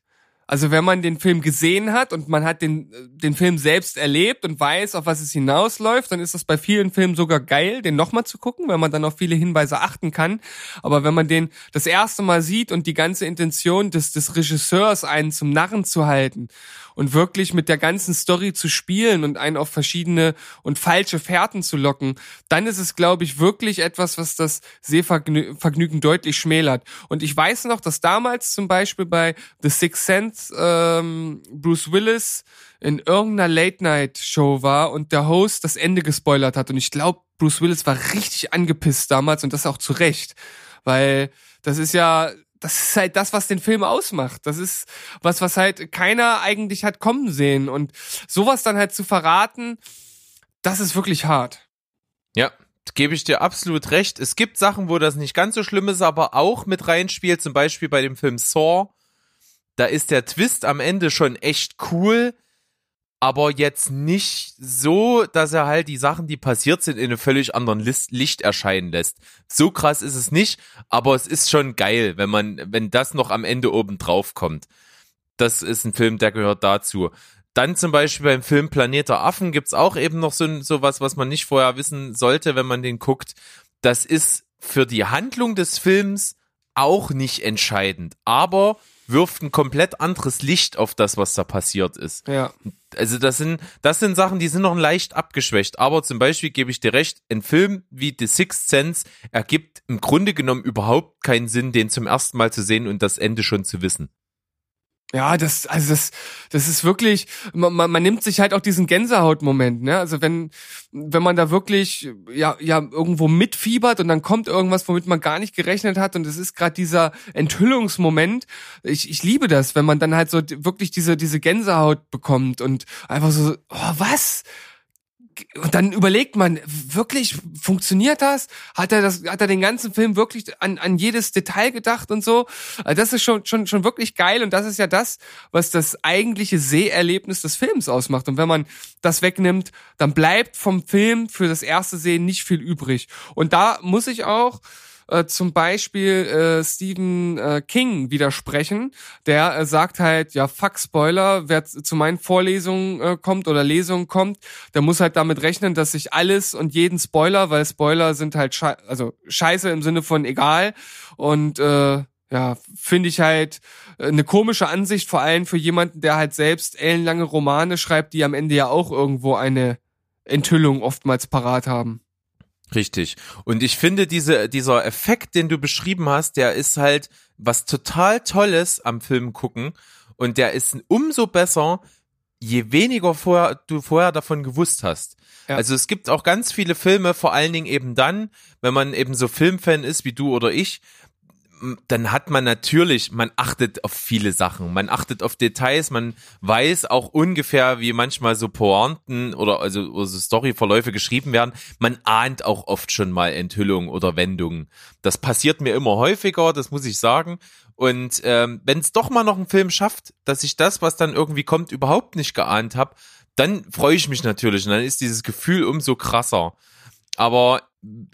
Also wenn man den Film gesehen hat und man hat den, den Film selbst erlebt und weiß, auf was es hinausläuft, dann ist das bei vielen Filmen sogar geil, den nochmal zu gucken, weil man dann auf viele Hinweise achten kann. Aber wenn man den das erste Mal sieht und die ganze Intention des, des Regisseurs, einen zum Narren zu halten und wirklich mit der ganzen Story zu spielen und einen auf verschiedene und falsche Fährten zu locken, dann ist es, glaube ich, wirklich etwas, was das Sehvergnügen deutlich schmälert. Und ich weiß noch, dass damals zum Beispiel bei The Sixth Sense ähm, Bruce Willis in irgendeiner Late-Night-Show war und der Host das Ende gespoilert hat. Und ich glaube, Bruce Willis war richtig angepisst damals und das auch zu Recht. Weil das ist ja, das ist halt das, was den Film ausmacht. Das ist was, was halt keiner eigentlich hat kommen sehen. Und sowas dann halt zu verraten, das ist wirklich hart. Ja, gebe ich dir absolut recht. Es gibt Sachen, wo das nicht ganz so schlimm ist, aber auch mit reinspielt, zum Beispiel bei dem Film Saw. Da ist der Twist am Ende schon echt cool, aber jetzt nicht so, dass er halt die Sachen, die passiert sind, in einem völlig anderen Licht erscheinen lässt. So krass ist es nicht, aber es ist schon geil, wenn man, wenn das noch am Ende oben drauf kommt. Das ist ein Film, der gehört dazu. Dann zum Beispiel beim Film Planet der Affen gibt's auch eben noch so, so was, was man nicht vorher wissen sollte, wenn man den guckt. Das ist für die Handlung des Films auch nicht entscheidend, aber wirft ein komplett anderes Licht auf das, was da passiert ist. Ja. Also das sind, das sind Sachen, die sind noch leicht abgeschwächt. Aber zum Beispiel gebe ich dir recht, ein Film wie The Sixth Sense ergibt im Grunde genommen überhaupt keinen Sinn, den zum ersten Mal zu sehen und das Ende schon zu wissen. Ja, das, also das, das ist wirklich, man, man, nimmt sich halt auch diesen Gänsehautmoment, ne? Also wenn, wenn man da wirklich, ja, ja, irgendwo mitfiebert und dann kommt irgendwas, womit man gar nicht gerechnet hat und es ist gerade dieser Enthüllungsmoment. Ich, ich liebe das, wenn man dann halt so wirklich diese, diese Gänsehaut bekommt und einfach so, oh, was? Und dann überlegt man, wirklich, funktioniert das? Hat er das, hat er den ganzen Film wirklich an, an jedes Detail gedacht und so? Also das ist schon, schon, schon wirklich geil und das ist ja das, was das eigentliche Seherlebnis des Films ausmacht. Und wenn man das wegnimmt, dann bleibt vom Film für das erste Sehen nicht viel übrig. Und da muss ich auch, äh, zum Beispiel äh, Stephen äh, King widersprechen. Der äh, sagt halt, ja, fuck Spoiler, wer zu meinen Vorlesungen äh, kommt oder Lesungen kommt, der muss halt damit rechnen, dass sich alles und jeden Spoiler, weil Spoiler sind halt schei also scheiße im Sinne von egal und äh, ja, finde ich halt äh, eine komische Ansicht, vor allem für jemanden, der halt selbst ellenlange Romane schreibt, die am Ende ja auch irgendwo eine Enthüllung oftmals parat haben. Richtig. Und ich finde, diese, dieser Effekt, den du beschrieben hast, der ist halt was total Tolles am Film gucken. Und der ist umso besser, je weniger vorher, du vorher davon gewusst hast. Ja. Also es gibt auch ganz viele Filme, vor allen Dingen eben dann, wenn man eben so Filmfan ist wie du oder ich, dann hat man natürlich, man achtet auf viele Sachen, man achtet auf Details, man weiß auch ungefähr, wie manchmal so Pointen oder also, also Storyverläufe geschrieben werden. Man ahnt auch oft schon mal Enthüllungen oder Wendungen. Das passiert mir immer häufiger, das muss ich sagen. Und ähm, wenn es doch mal noch einen Film schafft, dass ich das, was dann irgendwie kommt, überhaupt nicht geahnt habe, dann freue ich mich natürlich und dann ist dieses Gefühl umso krasser. Aber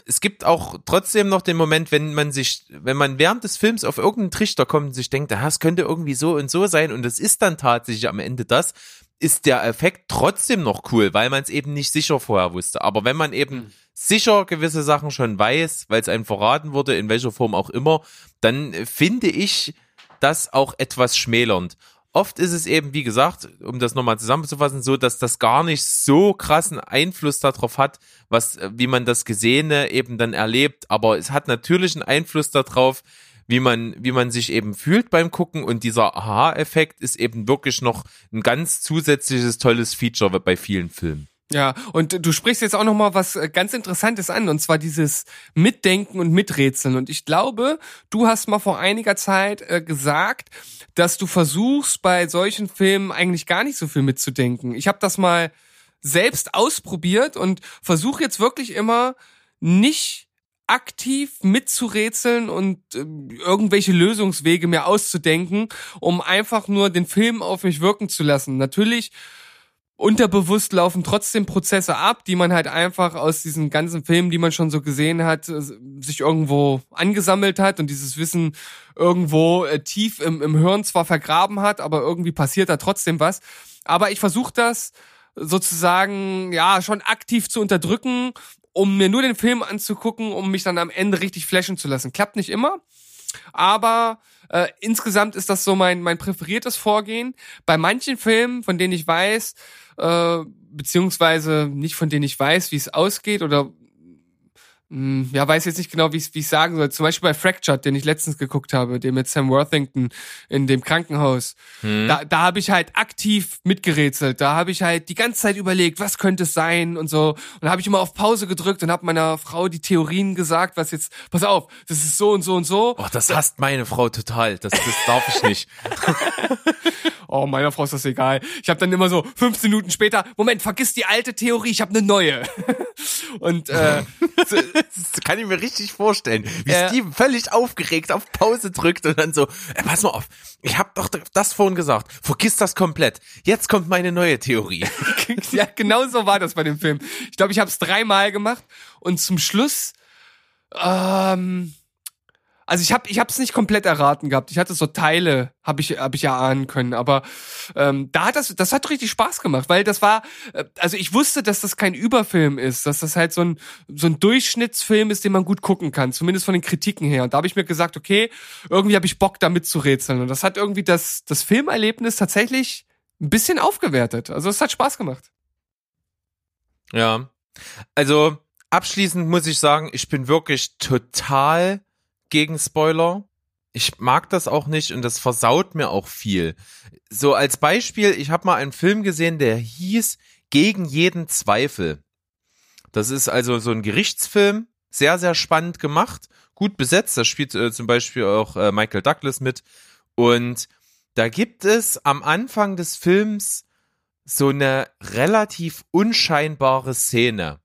es gibt auch trotzdem noch den Moment, wenn man sich, wenn man während des Films auf irgendeinen Trichter kommt und sich denkt, ah, es könnte irgendwie so und so sein und es ist dann tatsächlich am Ende das, ist der Effekt trotzdem noch cool, weil man es eben nicht sicher vorher wusste. Aber wenn man eben Mhm. sicher gewisse Sachen schon weiß, weil es einem verraten wurde, in welcher Form auch immer, dann finde ich das auch etwas schmälernd. Oft ist es eben, wie gesagt, um das nochmal zusammenzufassen, so, dass das gar nicht so krassen Einfluss darauf hat, was, äh, wie man das Gesehene eben dann erlebt. Aber es hat natürlich einen Einfluss darauf, wie man, wie man sich eben fühlt beim Gucken. Und dieser Aha-Effekt ist eben wirklich noch ein ganz zusätzliches tolles Feature bei vielen Filmen. Ja, und du sprichst jetzt auch noch mal was äh, ganz Interessantes an, und zwar dieses Mitdenken und Miträtseln. Und ich glaube, du hast mal vor einiger Zeit äh, gesagt, dass du versuchst, bei solchen Filmen eigentlich gar nicht so viel mitzudenken. Ich habe das mal selbst ausprobiert und versuche jetzt wirklich immer nicht aktiv mitzurätseln und äh, irgendwelche Lösungswege mir auszudenken, um einfach nur den Film auf mich wirken zu lassen. Natürlich unterbewusst laufen trotzdem Prozesse ab, die man halt einfach aus diesen ganzen Filmen, die man schon so gesehen hat, äh, sich irgendwo angesammelt hat und dieses Wissen irgendwo äh, tief im, im Hirn zwar vergraben hat, aber irgendwie passiert da trotzdem was. Aber ich versuche das sozusagen ja schon aktiv zu unterdrücken, um mir nur den Film anzugucken, um mich dann am Ende richtig flashen zu lassen. Klappt nicht immer, aber äh, insgesamt ist das so mein, mein präferiertes Vorgehen. Bei manchen Filmen, von denen ich weiß, äh, beziehungsweise nicht von denen ich weiß, wie es ausgeht oder ja, weiß jetzt nicht genau, wie ich ich sagen soll. Zum Beispiel bei Fractured, den ich letztens geguckt habe, den mit Sam Worthington in dem Krankenhaus. Da, da habe ich halt aktiv mitgerätselt. Da habe ich halt die ganze Zeit überlegt, was könnte es sein und so. Und da habe ich immer auf Pause gedrückt und habe meiner Frau die Theorien gesagt, was jetzt, pass auf, das ist so und so und so. Oh, das hasst meine Frau total. Das, das darf ich nicht. [LAUGHS] Oh, meiner Frau ist das egal. Ich habe dann immer so 15 Minuten später, Moment, vergiss die alte Theorie, ich habe eine neue. Und [LAUGHS] äh, Das kann ich mir richtig vorstellen, wie Ja. Steven völlig aufgeregt auf Pause drückt und dann so, äh, pass mal auf, ich hab doch das vorhin gesagt, vergiss das komplett. Jetzt kommt meine neue Theorie. [LAUGHS] ja, genau so war das bei dem Film. Ich glaube, ich habe es dreimal gemacht und zum Schluss ähm, Also ich habe ich hab's nicht komplett erraten gehabt. Ich hatte so Teile, habe ich hab ich erahnen können, aber ähm, da hat das das hat richtig Spaß gemacht, weil das war äh, also ich wusste, dass das kein Überfilm ist, dass das halt so ein so ein Durchschnittsfilm ist, den man gut gucken kann, zumindest von den Kritiken her. Und da habe ich mir gesagt, okay, irgendwie habe ich Bock damit zu rätseln und das hat irgendwie das das Filmerlebnis tatsächlich ein bisschen aufgewertet. Also es hat Spaß gemacht. Ja. Also abschließend muss ich sagen, ich bin wirklich total gegen Spoiler. Ich mag das auch nicht und das versaut mir auch viel. So als Beispiel, ich habe mal einen Film gesehen, der hieß Gegen jeden Zweifel. Das ist also so ein Gerichtsfilm, sehr, sehr spannend gemacht, gut besetzt. Da spielt äh, zum Beispiel auch äh, Michael Douglas mit. Und da gibt es am Anfang des Films so eine relativ unscheinbare Szene.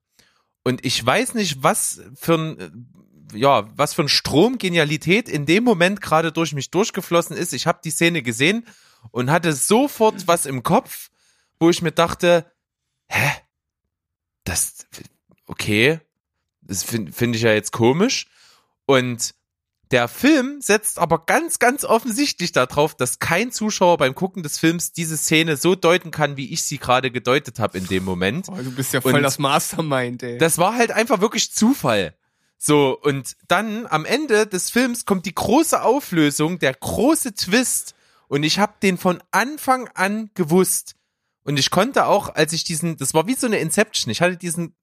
Und ich weiß nicht, was für ein, ja, was für ein Strom Genialität in dem Moment gerade durch mich durchgeflossen ist. Ich habe die Szene gesehen und hatte sofort was im Kopf, wo ich mir dachte, hä? Das, okay, das finde find ich ja jetzt komisch. Und der Film setzt aber ganz, ganz offensichtlich darauf, dass kein Zuschauer beim Gucken des Films diese Szene so deuten kann, wie ich sie gerade gedeutet habe in dem Moment. Oh, du bist ja voll Und das Mastermind, ey. Das war halt einfach wirklich Zufall. So, und dann am Ende des Films kommt die große Auflösung, der große Twist. Und ich habe den von Anfang an gewusst. Und ich konnte auch, als ich diesen, das war wie so eine Inception, ich hatte diesen,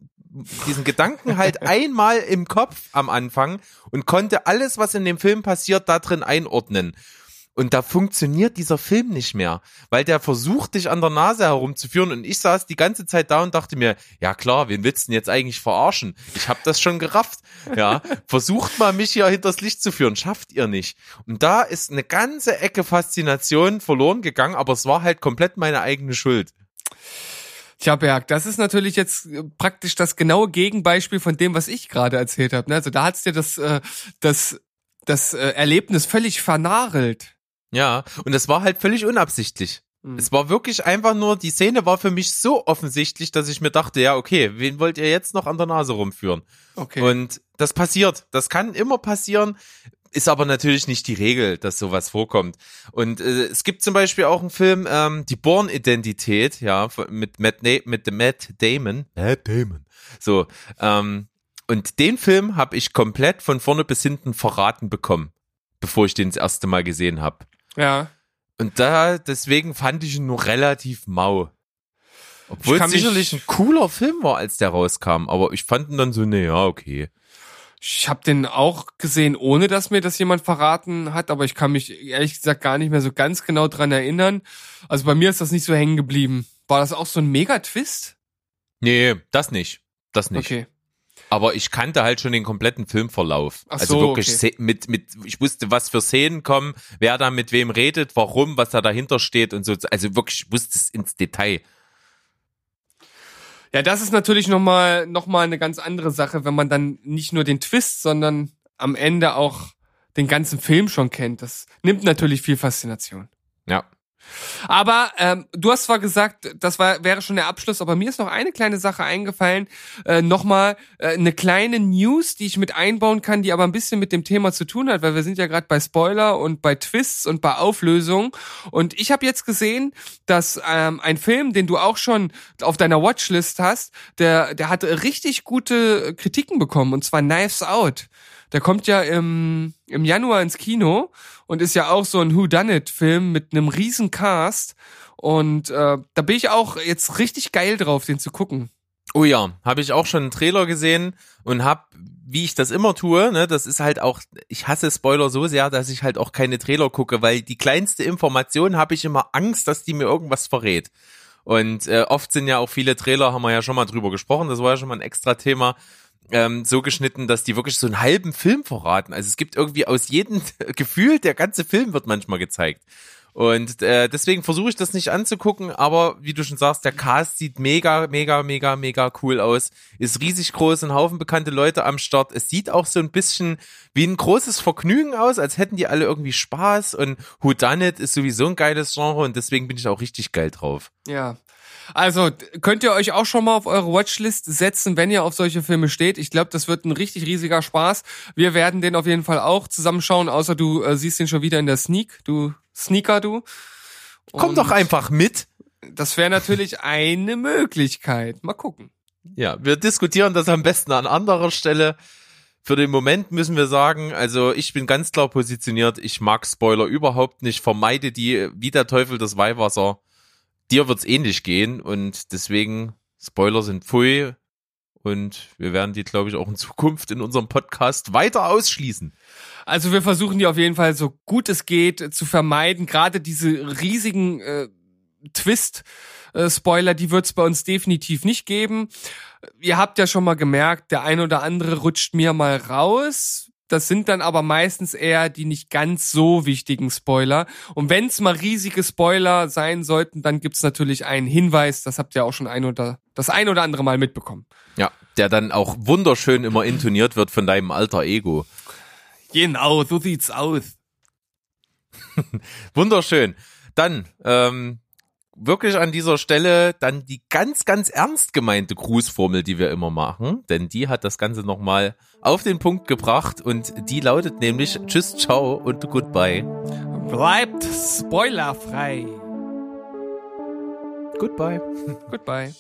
diesen Gedanken halt [LAUGHS] einmal im Kopf am Anfang und konnte alles, was in dem Film passiert, da drin einordnen. Und da funktioniert dieser Film nicht mehr, weil der versucht, dich an der Nase herumzuführen. Und ich saß die ganze Zeit da und dachte mir, ja klar, wen willst du denn jetzt eigentlich verarschen? Ich hab das schon gerafft. Ja, [LAUGHS] versucht mal, mich hier hinters Licht zu führen. Schafft ihr nicht. Und da ist eine ganze Ecke Faszination verloren gegangen, aber es war halt komplett meine eigene Schuld. Tja, Berg, das ist natürlich jetzt äh, praktisch das genaue Gegenbeispiel von dem, was ich gerade erzählt habe. Also da hat's dir das, äh, das, das äh, Erlebnis völlig vernagelt. Ja, und es war halt völlig unabsichtlich. Mhm. Es war wirklich einfach nur, die Szene war für mich so offensichtlich, dass ich mir dachte, ja, okay, wen wollt ihr jetzt noch an der Nase rumführen? Okay. Und das passiert. Das kann immer passieren. Ist aber natürlich nicht die Regel, dass sowas vorkommt. Und äh, es gibt zum Beispiel auch einen Film, ähm, die Born-Identität, ja, von- mit Matt, Na mit Matt Damon. Matt Damon. So, ähm, und den Film habe ich komplett von vorne bis hinten verraten bekommen, bevor ich den das erste Mal gesehen habe. Ja. Und da, deswegen fand ich ihn nur relativ mau. Obwohl es sicherlich ein cooler Film war, als der rauskam. Aber ich fand ihn dann so, ne, ja, okay. Ich habe den auch gesehen, ohne dass mir das jemand verraten hat, aber ich kann mich ehrlich gesagt gar nicht mehr so ganz genau dran erinnern. Also bei mir ist das nicht so hängen geblieben. War das auch so ein Mega-Twist? Nee, das nicht. Das nicht. Okay. Aber ich kannte halt schon den kompletten Filmverlauf. Ach also so, wirklich okay. Mit, mit, ich wusste, was für Szenen kommen, wer da mit wem redet, warum, was da dahinter steht und so. Also wirklich, ich wusste es ins Detail. Ja, das ist natürlich nochmal noch mal eine ganz andere Sache, wenn man dann nicht nur den Twist, sondern am Ende auch den ganzen Film schon kennt. Das nimmt natürlich viel Faszination. Ja. Aber ähm, du hast zwar gesagt, das war, wäre schon der Abschluss, aber mir ist noch eine kleine Sache eingefallen. Äh, Nochmal äh, eine kleine News, die ich mit einbauen kann, die aber ein bisschen mit dem Thema zu tun hat, weil wir sind ja gerade bei Spoiler und bei Twists und bei Auflösung. Und ich habe jetzt gesehen, dass ähm, ein Film, den du auch schon auf deiner Watchlist hast, der, der hat richtig gute Kritiken bekommen, und zwar Knives Out. Der kommt ja im, im Januar ins Kino und ist ja auch so ein Who-Done-It-Film mit einem riesen Cast. Und äh, da bin ich auch jetzt richtig geil drauf, den zu gucken. Oh ja, habe ich auch schon einen Trailer gesehen und hab, wie ich das immer tue, ne, das ist halt auch, ich hasse Spoiler so sehr, dass ich halt auch keine Trailer gucke, weil die kleinste Information habe ich immer Angst, dass die mir irgendwas verrät. Und äh, oft sind ja auch viele Trailer, haben wir ja schon mal drüber gesprochen, das war ja schon mal ein extra Thema, ähm, so geschnitten, dass die wirklich so einen halben Film verraten. Also es gibt irgendwie aus jedem [LAUGHS] Gefühl, der ganze Film wird manchmal gezeigt. Und äh, deswegen versuche ich das nicht anzugucken, aber wie du schon sagst, der Cast sieht mega, mega, mega, mega cool aus. Ist riesig groß, ein Haufen bekannte Leute am Start. Es sieht auch so ein bisschen wie ein großes Vergnügen aus, als hätten die alle irgendwie Spaß. Und Who Done It ist sowieso ein geiles Genre und deswegen bin ich auch richtig geil drauf. Ja. Also könnt ihr euch auch schon mal auf eure Watchlist setzen, wenn ihr auf solche Filme steht. Ich glaube, das wird ein richtig riesiger Spaß. Wir werden den auf jeden Fall auch zusammenschauen, außer du äh, siehst ihn schon wieder in der Sneak, du Sneaker, du. Komm Und doch einfach mit. Das wäre natürlich eine Möglichkeit. Mal gucken. Ja, wir diskutieren das am besten an anderer Stelle. Für den Moment müssen wir sagen, also ich bin ganz klar positioniert, ich mag Spoiler überhaupt nicht, vermeide die wie der Teufel das Weihwasser. Dir wird's ähnlich gehen und deswegen Spoiler sind pfui und wir werden die, glaube ich, auch in Zukunft in unserem Podcast weiter ausschließen. Also wir versuchen die auf jeden Fall so gut es geht zu vermeiden. Gerade diese riesigen äh, Twist-Spoiler, die wird es bei uns definitiv nicht geben. Ihr habt ja schon mal gemerkt, der ein oder andere rutscht mir mal raus. Das sind dann aber meistens eher die nicht ganz so wichtigen Spoiler. Und wenn es mal riesige Spoiler sein sollten, dann gibt's natürlich einen Hinweis. Das habt ihr auch schon ein oder das ein oder andere Mal mitbekommen. Ja, der dann auch wunderschön immer intoniert wird von deinem alter Ego. Genau, so sieht's aus. [LAUGHS] Wunderschön. Dann, ähm, wirklich an dieser Stelle dann die ganz, ganz ernst gemeinte Grußformel, die wir immer machen, denn die hat das Ganze nochmal auf den Punkt gebracht und die lautet nämlich Tschüss, ciao und Goodbye. Bleibt spoilerfrei. Goodbye. Goodbye.